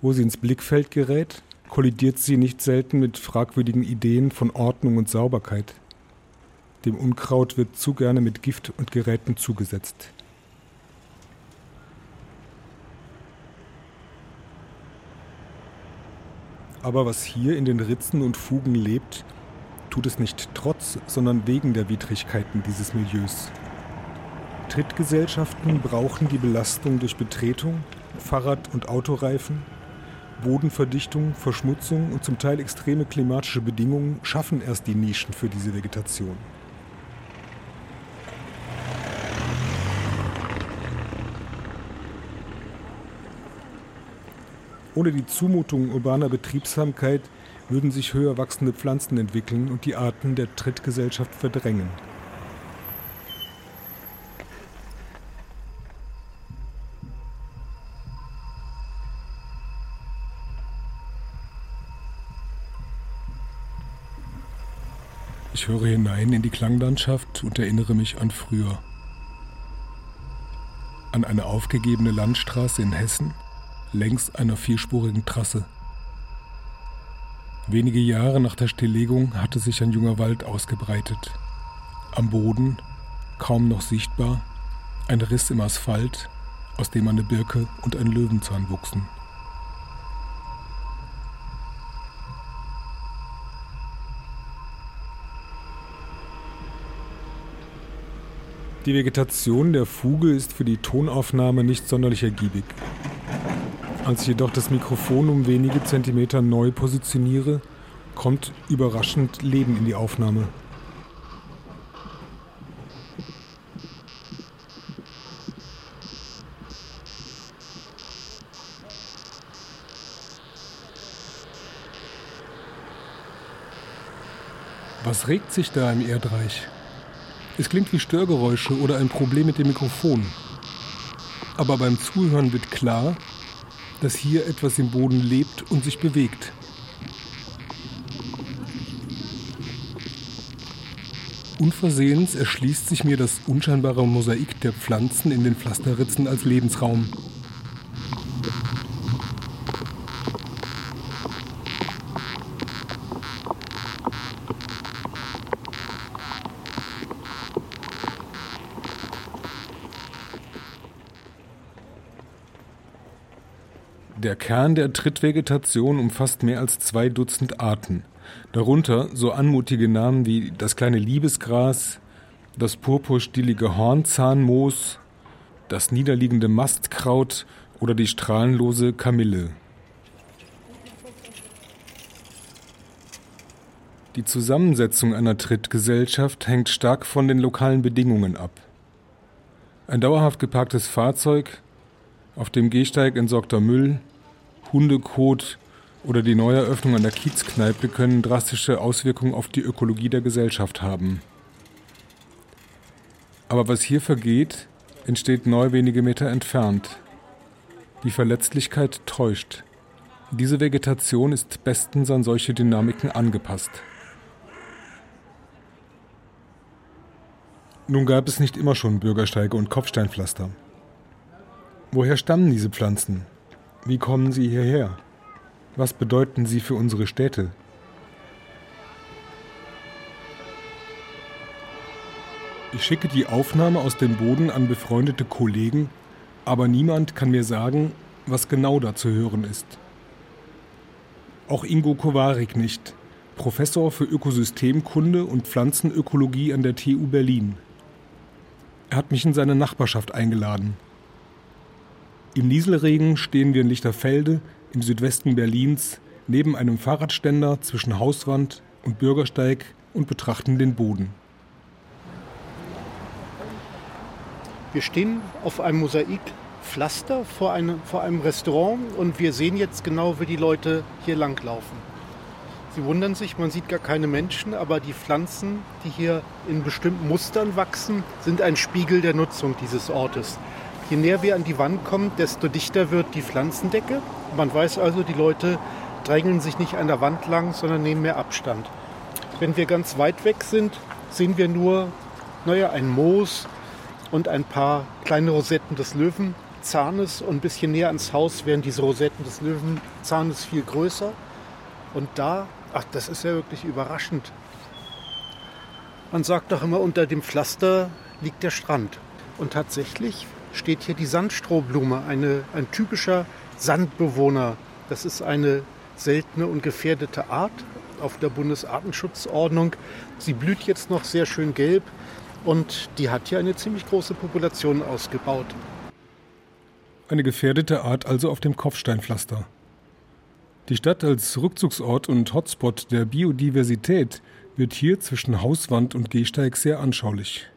Q: Wo sie ins Blickfeld gerät, kollidiert sie nicht selten mit fragwürdigen Ideen von Ordnung und Sauberkeit. Dem Unkraut wird zu gerne mit Gift und Geräten zugesetzt. Aber was hier in den Ritzen und Fugen lebt, tut es nicht trotz, sondern wegen der Widrigkeiten dieses Milieus. Trittgesellschaften brauchen die Belastung durch Betretung, Fahrrad- und Autoreifen, Bodenverdichtung, Verschmutzung und zum Teil extreme klimatische Bedingungen schaffen erst die Nischen für diese Vegetation. Ohne die Zumutung urbaner Betriebsamkeit würden sich höher wachsende Pflanzen entwickeln und die Arten der Trittgesellschaft verdrängen. Ich höre hinein in die Klanglandschaft und erinnere mich an früher. An eine aufgegebene Landstraße in Hessen, längs einer vierspurigen Trasse. Wenige Jahre nach der Stilllegung hatte sich ein junger Wald ausgebreitet. Am Boden, kaum noch sichtbar, ein Riss im Asphalt, aus dem eine Birke und ein Löwenzahn wuchsen. Die Vegetation der Fuge ist für die Tonaufnahme nicht sonderlich ergiebig. Als ich jedoch das Mikrofon um wenige Zentimeter neu positioniere, kommt überraschend Leben in die Aufnahme. Was regt sich da im Erdreich? Es klingt wie Störgeräusche oder ein Problem mit dem Mikrofon. Aber beim Zuhören wird klar, dass hier etwas im Boden lebt und sich bewegt. Unversehens erschließt sich mir das unscheinbare Mosaik der Pflanzen in den Pflasterritzen als Lebensraum. Der Kern der Trittvegetation umfasst mehr als zwei Dutzend Arten. Darunter so anmutige Namen wie das kleine Liebesgras, das purpurstielige Hornzahnmoos, das niederliegende Mastkraut oder die strahlenlose Kamille. Die Zusammensetzung einer Trittgesellschaft hängt stark von den lokalen Bedingungen ab. Ein dauerhaft geparktes Fahrzeug, auf dem Gehsteig entsorgter Müll, Hundekot oder die Neueröffnung einer Kiezkneipe können drastische Auswirkungen auf die Ökologie der Gesellschaft haben. Aber was hier vergeht, entsteht neu wenige Meter entfernt. Die Verletzlichkeit täuscht. Diese Vegetation ist bestens an solche Dynamiken angepasst. Nun gab es nicht immer schon Bürgersteige und Kopfsteinpflaster. Woher stammen diese Pflanzen? Wie kommen sie hierher? Was bedeuten sie für unsere Städte? Ich schicke die Aufnahme aus dem Boden an befreundete Kollegen, aber niemand kann mir sagen, was genau da zu hören ist. Auch Ingo Kowarik nicht, Professor für Ökosystemkunde und Pflanzenökologie an der TU Berlin. Er hat mich in seine Nachbarschaft eingeladen. Im Nieselregen stehen wir in Lichterfelde im Südwesten Berlins neben einem Fahrradständer zwischen Hauswand und Bürgersteig und betrachten den Boden.
D: Wir stehen auf einem Mosaikpflaster vor einem, vor einem Restaurant und wir sehen jetzt genau, wie die Leute hier langlaufen. Sie wundern sich, man sieht gar keine Menschen, aber die Pflanzen, die hier in bestimmten Mustern wachsen, sind ein Spiegel der Nutzung dieses Ortes. Je näher wir an die Wand kommen, desto dichter wird die Pflanzendecke. Man weiß also, die Leute drängeln sich nicht an der Wand lang, sondern nehmen mehr Abstand. Wenn wir ganz weit weg sind, sehen wir nur naja, ein Moos und ein paar kleine Rosetten des Löwenzahnes. Und ein bisschen näher ans Haus wären diese Rosetten des Löwenzahnes viel größer. Und da, ach, das ist ja wirklich überraschend. Man sagt doch immer, unter dem Pflaster liegt der Strand. Und tatsächlich steht hier die Sandstrohblume, eine, ein typischer Sandbewohner. Das ist eine seltene und gefährdete Art auf der Bundesartenschutzordnung. Sie blüht jetzt noch sehr schön gelb und die hat hier eine ziemlich große Population ausgebaut.
Q: Eine gefährdete Art also auf dem Kopfsteinpflaster. Die Stadt als Rückzugsort und Hotspot der Biodiversität wird hier zwischen Hauswand und Gehsteig sehr anschaulich.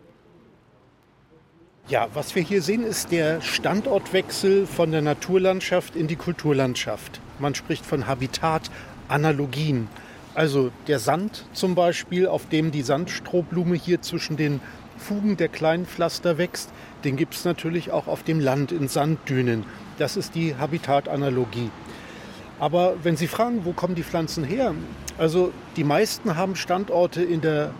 D: Ja, was wir hier sehen, ist der Standortwechsel von der Naturlandschaft in die Kulturlandschaft. Man spricht von Habitatanalogien. Also der Sand zum Beispiel, auf dem die Sandstrohblume hier zwischen den Fugen der kleinen Pflaster wächst, den gibt es natürlich auch auf dem Land in Sanddünen. Das ist die Habitatanalogie. Aber wenn Sie fragen, wo kommen die Pflanzen her? Also die meisten haben Standorte in der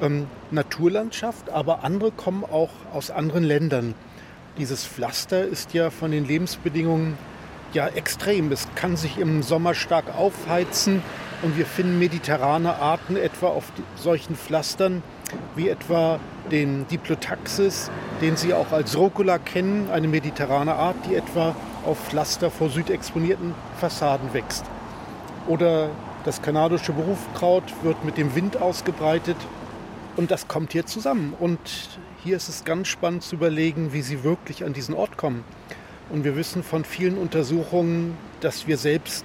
D: ähm, Naturlandschaft, aber andere kommen auch aus anderen Ländern. Dieses Pflaster ist ja von den Lebensbedingungen ja extrem. Es kann sich im Sommer stark aufheizen und wir finden mediterrane Arten etwa auf solchen Pflastern, wie etwa den Diplotaxis, den Sie auch als Rucola kennen, eine mediterrane Art, die etwa auf Pflaster vor südexponierten Fassaden wächst. Oder das kanadische Berufkraut wird mit dem Wind ausgebreitet und das kommt hier zusammen. Und hier ist es ganz spannend zu überlegen, wie sie wirklich an diesen Ort kommen. Und wir wissen von vielen Untersuchungen, dass wir selbst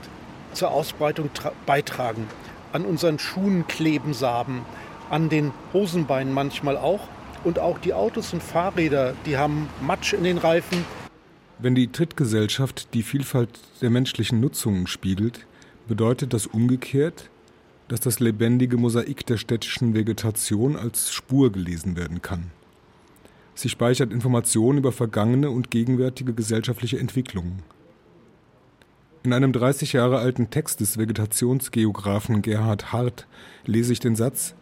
D: zur Ausbreitung beitragen. An unseren Schuhen kleben Samen, an den Hosenbeinen manchmal auch. Und auch die Autos und Fahrräder, die haben Matsch in den Reifen.
Q: Wenn die Trittgesellschaft die Vielfalt der menschlichen Nutzungen spiegelt, bedeutet das umgekehrt, dass das lebendige Mosaik der städtischen Vegetation als Spur gelesen werden kann. Sie speichert Informationen über vergangene und gegenwärtige gesellschaftliche Entwicklungen. In einem 30 Jahre alten Text des Vegetationsgeographen Gerhard Hart lese ich den Satz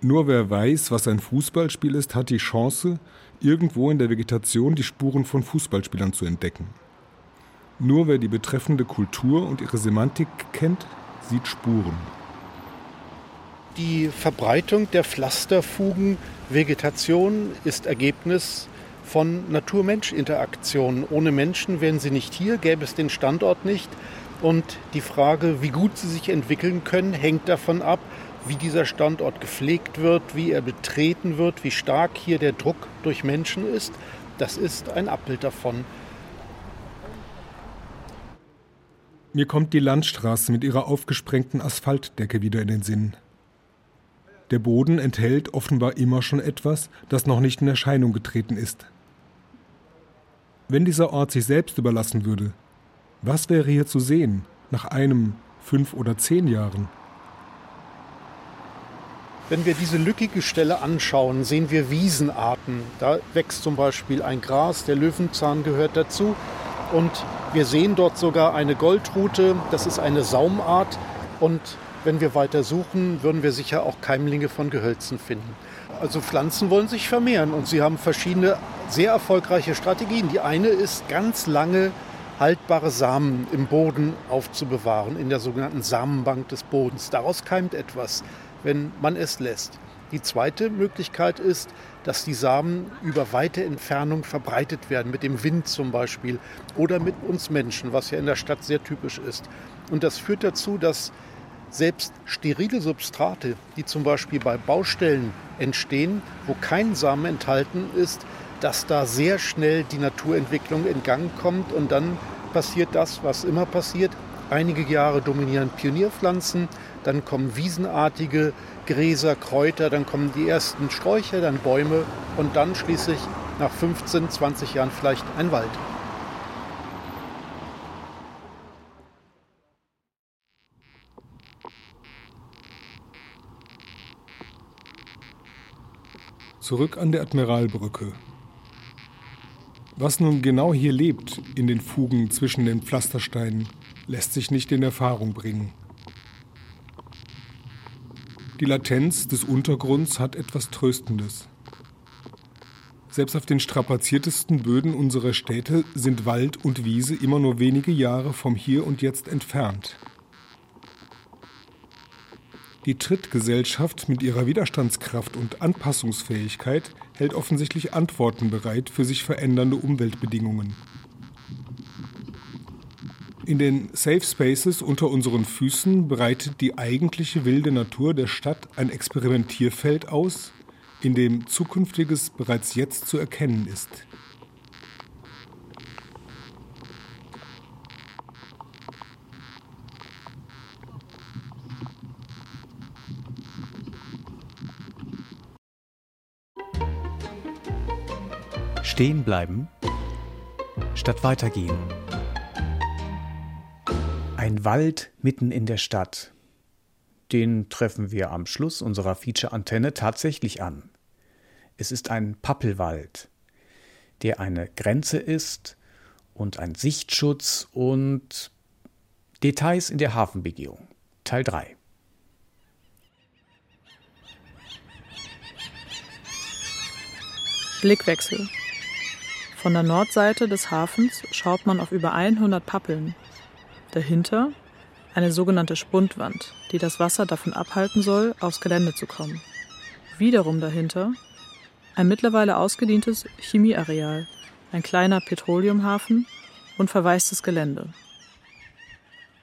Q: Nur wer weiß, was ein Fußballspiel ist, hat die Chance, irgendwo in der Vegetation die Spuren von Fußballspielern zu entdecken. Nur wer die betreffende Kultur und ihre Semantik kennt, sieht Spuren.
D: Die Verbreitung der Pflasterfugen-Vegetation ist Ergebnis von Natur-Mensch-Interaktionen. Ohne Menschen wären sie nicht hier, gäbe es den Standort nicht. Und die Frage, wie gut sie sich entwickeln können, hängt davon ab, wie dieser Standort gepflegt wird, wie er betreten wird, wie stark hier der Druck durch Menschen ist. Das ist ein Abbild davon.
Q: Mir kommt die Landstraße mit ihrer aufgesprengten Asphaltdecke wieder in den Sinn. Der Boden enthält offenbar immer schon etwas, das noch nicht in Erscheinung getreten ist. Wenn dieser Ort sich selbst überlassen würde, was wäre hier zu sehen nach einem, fünf oder zehn Jahren?
D: Wenn wir diese lückige Stelle anschauen, sehen wir Wiesenarten. Da wächst zum Beispiel ein Gras, der Löwenzahn gehört dazu. Und wir sehen dort sogar eine Goldrute, das ist eine Saumart. Und wenn wir weiter suchen, würden wir sicher auch Keimlinge von Gehölzen finden. Also Pflanzen wollen sich vermehren und sie haben verschiedene sehr erfolgreiche Strategien. Die eine ist, ganz lange haltbare Samen im Boden aufzubewahren, in der sogenannten Samenbank des Bodens. Daraus keimt etwas, wenn man es lässt. Die zweite Möglichkeit ist, dass die Samen über weite Entfernung verbreitet werden, mit dem Wind zum Beispiel oder mit uns Menschen, was ja in der Stadt sehr typisch ist. Und das führt dazu, dass selbst sterile Substrate, die zum Beispiel bei Baustellen entstehen, wo kein Samen enthalten ist, dass da sehr schnell die Naturentwicklung in Gang kommt und dann passiert das, was immer passiert. Einige Jahre dominieren Pionierpflanzen, dann kommen wiesenartige Gräser, Kräuter, dann kommen die ersten Sträucher, dann Bäume und dann schließlich nach 15, 20 Jahren vielleicht ein Wald.
Q: Zurück an der Admiralbrücke. Was nun genau hier lebt in den Fugen zwischen den Pflastersteinen, lässt sich nicht in Erfahrung bringen. Die Latenz des Untergrunds hat etwas Tröstendes. Selbst auf den strapaziertesten Böden unserer Städte sind Wald und Wiese immer nur wenige Jahre vom Hier und Jetzt entfernt. Die Trittgesellschaft mit ihrer Widerstandskraft und Anpassungsfähigkeit hält offensichtlich Antworten bereit für sich verändernde Umweltbedingungen. In den Safe Spaces unter unseren Füßen bereitet die eigentliche wilde Natur der Stadt ein Experimentierfeld aus, in dem Zukünftiges bereits jetzt zu erkennen ist.
A: Stehen bleiben statt weitergehen. Ein Wald mitten in der Stadt. Den treffen wir am Schluss unserer Feature-Antenne tatsächlich an. Es ist ein Pappelwald, der eine Grenze ist und ein Sichtschutz und Details in der Hafenbegehung. Teil 3.
B: Blickwechsel. Von der Nordseite des Hafens schaut man auf über 100 Pappeln. Dahinter eine sogenannte Spundwand, die das Wasser davon abhalten soll, aufs Gelände zu kommen. Wiederum dahinter ein mittlerweile ausgedientes Chemieareal, ein kleiner Petroleumhafen und verwaistes Gelände.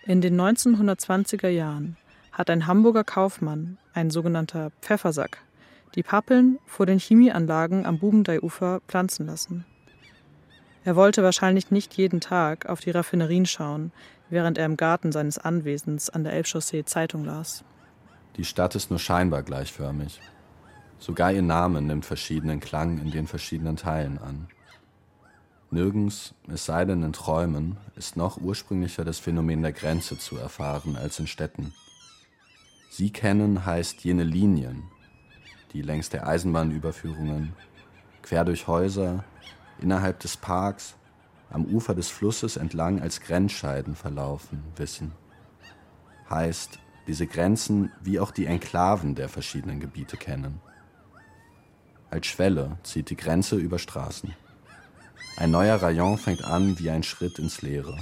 B: In den 1920er Jahren hat ein Hamburger Kaufmann, ein sogenannter Pfeffersack, die Pappeln vor den Chemieanlagen am Bubendeiufer pflanzen lassen. Er wollte wahrscheinlich nicht jeden Tag auf die Raffinerien schauen, während er im Garten seines Anwesens an der Elbchaussee Zeitung las.
H: Die Stadt ist nur scheinbar gleichförmig. Sogar ihr Name nimmt verschiedenen Klang in den verschiedenen Teilen an. Nirgends, es sei denn in Träumen, ist noch ursprünglicher das Phänomen der Grenze zu erfahren als in Städten. Sie kennen heißt jene Linien, die längs der Eisenbahnüberführungen, quer durch Häuser, innerhalb des Parks, am Ufer des Flusses entlang als Grenzscheiden verlaufen, wissen. Heißt, diese Grenzen wie auch die Enklaven der verschiedenen Gebiete kennen. Als Schwelle zieht die Grenze über Straßen. Ein neuer Rayon fängt an wie ein Schritt ins Leere.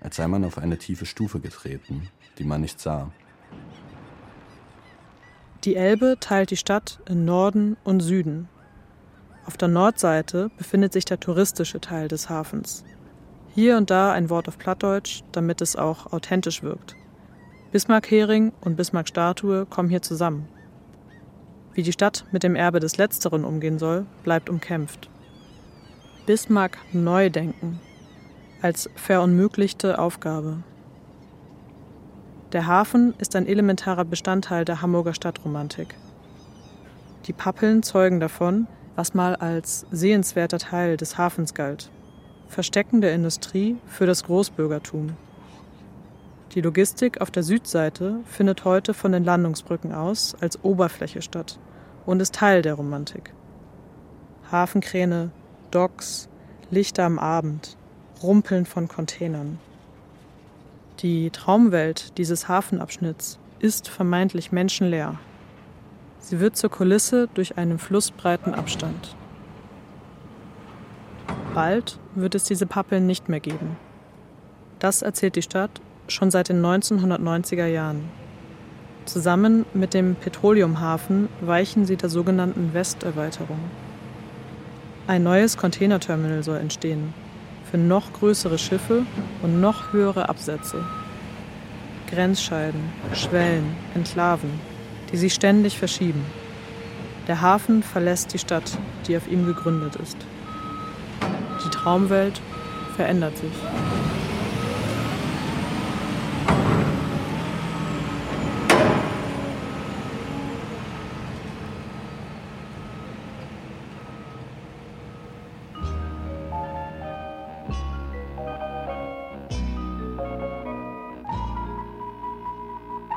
H: Als sei man auf eine tiefe Stufe getreten, die man nicht sah.
B: Die Elbe teilt die Stadt in Norden und Süden. Auf der Nordseite befindet sich der touristische Teil des Hafens. Hier und da ein Wort auf Plattdeutsch, damit es auch authentisch wirkt. Bismarck-Hering und Bismarck-Statue kommen hier zusammen. Wie die Stadt mit dem Erbe des Letzteren umgehen soll, bleibt umkämpft. Bismarck neu denken als verunmöglichte Aufgabe. Der Hafen ist ein elementarer Bestandteil der Hamburger Stadtromantik. Die Pappeln zeugen davon, was mal als sehenswerter Teil des Hafens galt. Verstecken der Industrie für das Großbürgertum. Die Logistik auf der Südseite findet heute von den Landungsbrücken aus als Oberfläche statt und ist Teil der Romantik. Hafenkräne, Docks, Lichter am Abend, Rumpeln von Containern. Die Traumwelt dieses Hafenabschnitts ist vermeintlich menschenleer. Sie wird zur Kulisse durch einen flussbreiten Abstand. Bald wird es diese Pappeln nicht mehr geben. Das erzählt die Stadt schon seit den 1990er Jahren. Zusammen mit dem Petroleumhafen weichen sie der sogenannten Westerweiterung. Ein neues Containerterminal soll entstehen, für noch größere Schiffe und noch höhere Absätze. Grenzscheiden, Schwellen, Enklaven, die sich ständig verschieben. Der Hafen verlässt die Stadt, die auf ihm gegründet ist. Die Traumwelt verändert sich.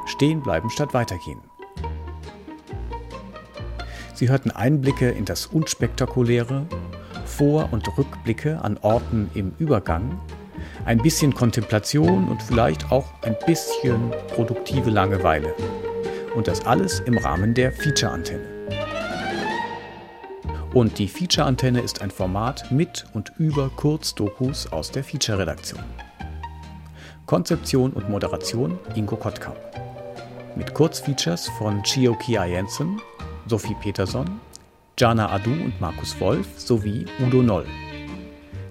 A: Stehen bleiben statt weitergehen. Sie hörten Einblicke in das Unspektakuläre, Vor- und Rückblicke an Orten im Übergang, ein bisschen Kontemplation und vielleicht auch ein bisschen produktive Langeweile. Und das alles im Rahmen der Feature-Antenne. Und die Feature-Antenne ist ein Format mit und über Kurzdokus aus der Feature-Redaktion. Konzeption und Moderation Ingo Kottkamp. Mit Kurzfeatures von Chio Kia Jensen, Sophie Peterson, Jana Adu und Markus Wolf sowie Udo Noll.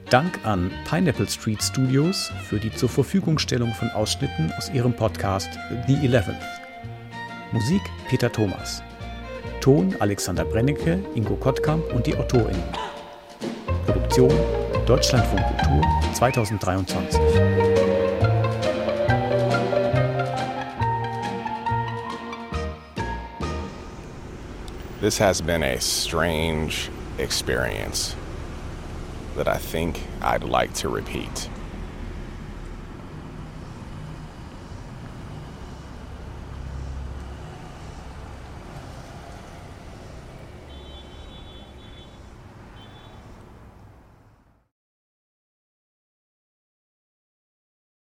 A: Dank an Pineapple Street Studios für die zur Verfügungstellung von Ausschnitten aus ihrem Podcast The Eleventh. Musik Peter Thomas. Ton Alexander Brennecke, Ingo Kottkamp und die AutorInnen. Produktion Deutschlandfunk Kultur 2023.
E: This has been a strange experience that I think I'd like to repeat.